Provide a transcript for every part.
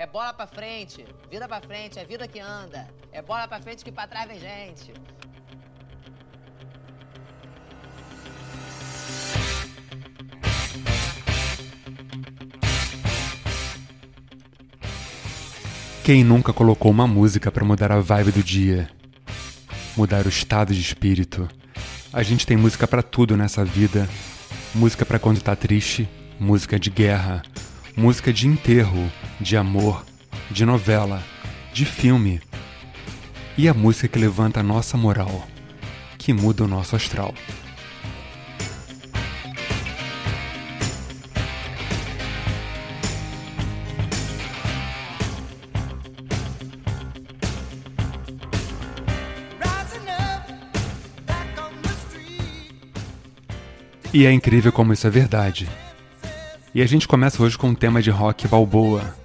É bola pra frente, vida pra frente, é vida que anda. É bola pra frente que pra trás vem gente. Quem nunca colocou uma música para mudar a vibe do dia? Mudar o estado de espírito? A gente tem música para tudo nessa vida. Música para quando tá triste, música de guerra, música de enterro, de amor, de novela, de filme. E a música que levanta a nossa moral, que muda o nosso astral. E é incrível como isso é verdade. E a gente começa hoje com um tema de rock balboa,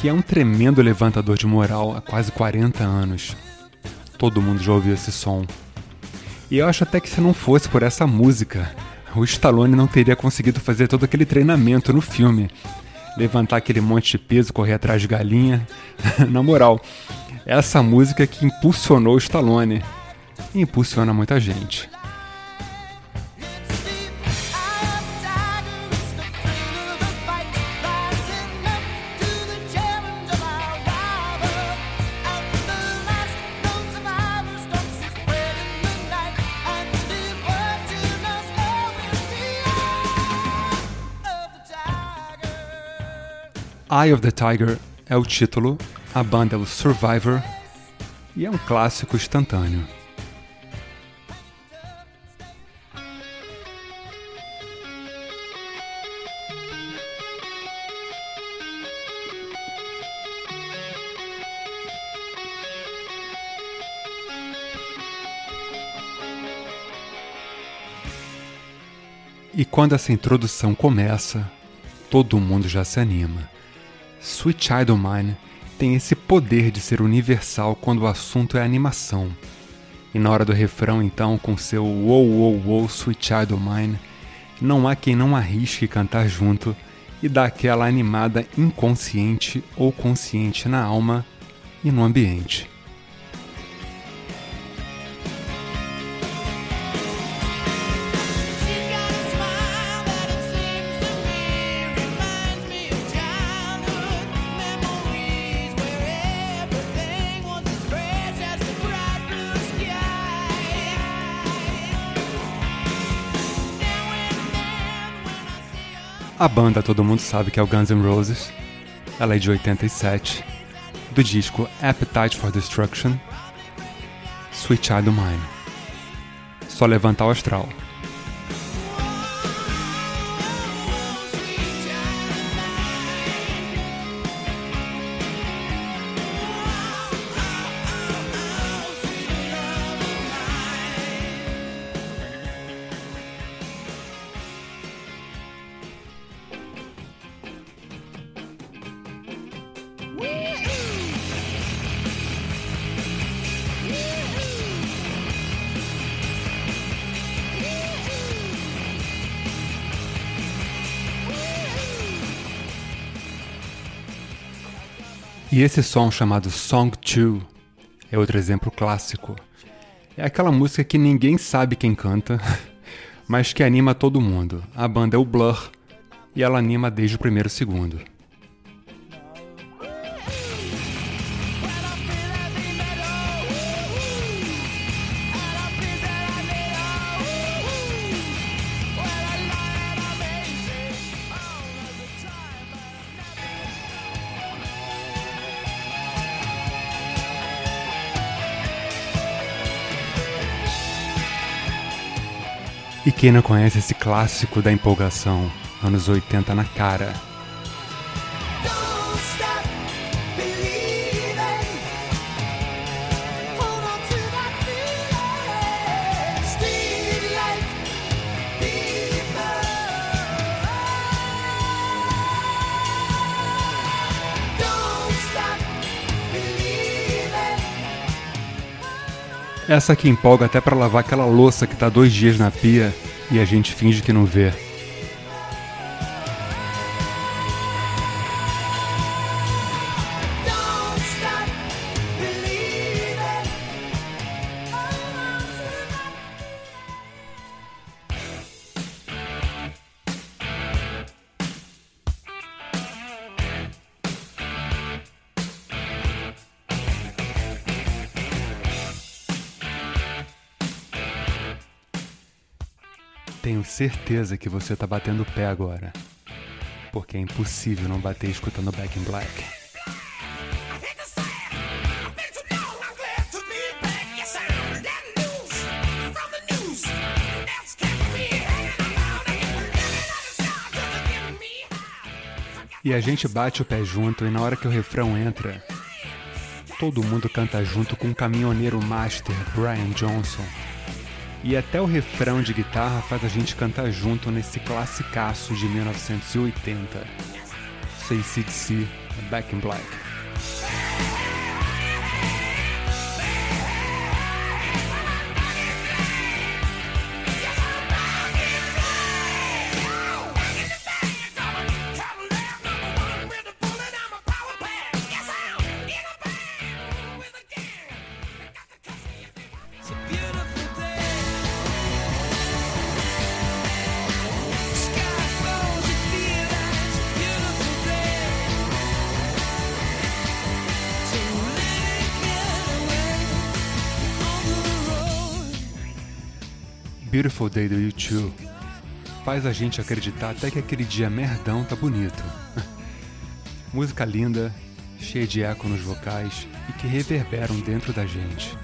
que é um tremendo levantador de moral há quase 40 anos. Todo mundo já ouviu esse som. E eu acho até que se não fosse por essa música, o Stallone não teria conseguido fazer todo aquele treinamento no filme. Levantar aquele monte de peso, correr atrás de galinha. Na moral, essa música que impulsionou o Stallone. E impulsiona muita gente. Eye of the Tiger é o título, a banda é o Survivor e é um clássico instantâneo. E quando essa introdução começa, todo mundo já se anima. Sweet Child of Mine tem esse poder de ser universal quando o assunto é animação. E na hora do refrão, então, com seu Wow Wow Wow Sweet Child of Mine, não há quem não arrisque cantar junto e dar aquela animada inconsciente ou consciente na alma e no ambiente. A banda todo mundo sabe que é o Guns N' Roses. Ela é de 87, do disco Appetite for Destruction, Sweet Child Mine. Só levantar o astral. E esse som chamado Song 2 é outro exemplo clássico. É aquela música que ninguém sabe quem canta, mas que anima todo mundo. A banda é o Blur e ela anima desde o primeiro segundo. E quem não conhece esse clássico da empolgação, anos 80 na cara? Essa que empolga até para lavar aquela louça que tá dois dias na pia e a gente finge que não vê. Tenho certeza que você tá batendo pé agora. Porque é impossível não bater escutando Back in Black. E a gente bate o pé junto e na hora que o refrão entra, todo mundo canta junto com o caminhoneiro master Brian Johnson. E até o refrão de guitarra faz a gente cantar junto nesse classicaço de 1980. Say CDC, Back in Black. Beautiful Day do YouTube faz a gente acreditar até que aquele dia merdão tá bonito. Música linda, cheia de eco nos vocais e que reverberam dentro da gente.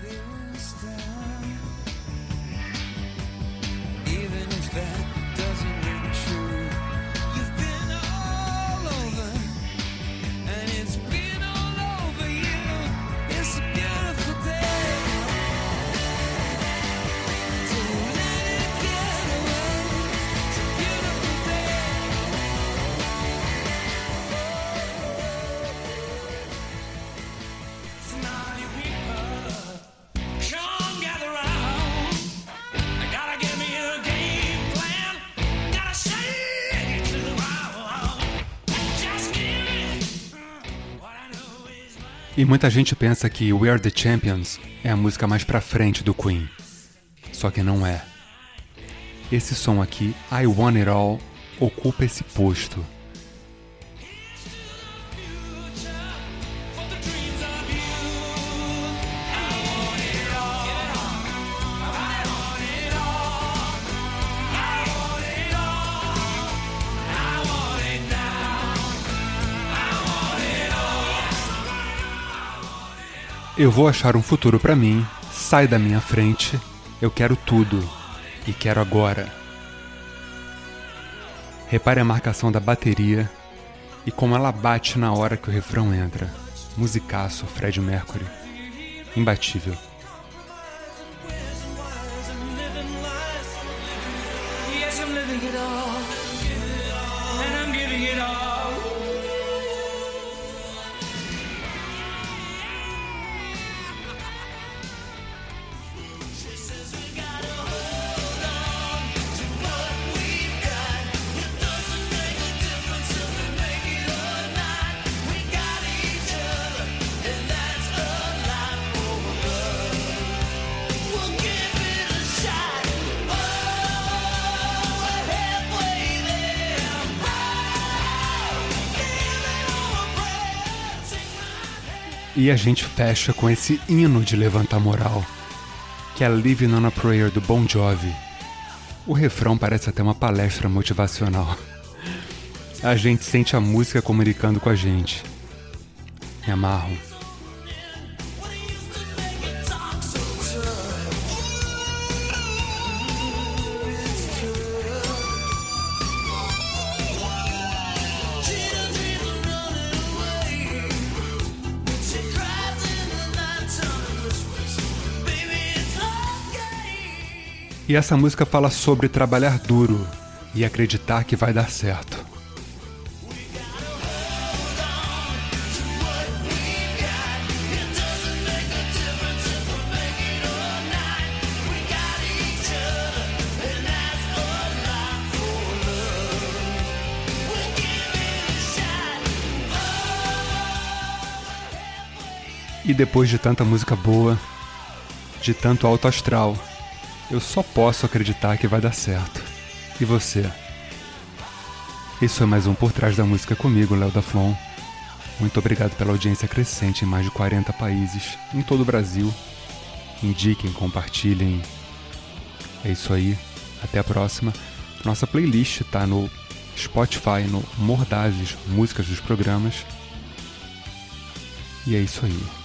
E muita gente pensa que We Are the Champions é a música mais pra frente do Queen. Só que não é. Esse som aqui, I Want It All, ocupa esse posto. Eu vou achar um futuro para mim, sai da minha frente, eu quero tudo e quero agora. Repare a marcação da bateria e como ela bate na hora que o refrão entra. Musicaço, Fred Mercury. Imbatível. E a gente fecha com esse hino de levantar moral, que é Living on a Prayer do Bon Jovi. O refrão parece até uma palestra motivacional. A gente sente a música comunicando com a gente. Me amarro. E essa música fala sobre trabalhar duro e acreditar que vai dar certo. E depois de tanta música boa, de tanto alto astral, eu só posso acreditar que vai dar certo. E você? Isso é mais um Por Trás da Música comigo, Léo da Flon. Muito obrigado pela audiência crescente em mais de 40 países, em todo o Brasil. Indiquem, compartilhem. É isso aí. Até a próxima. Nossa playlist tá no Spotify, no Mordazes Músicas dos Programas. E é isso aí.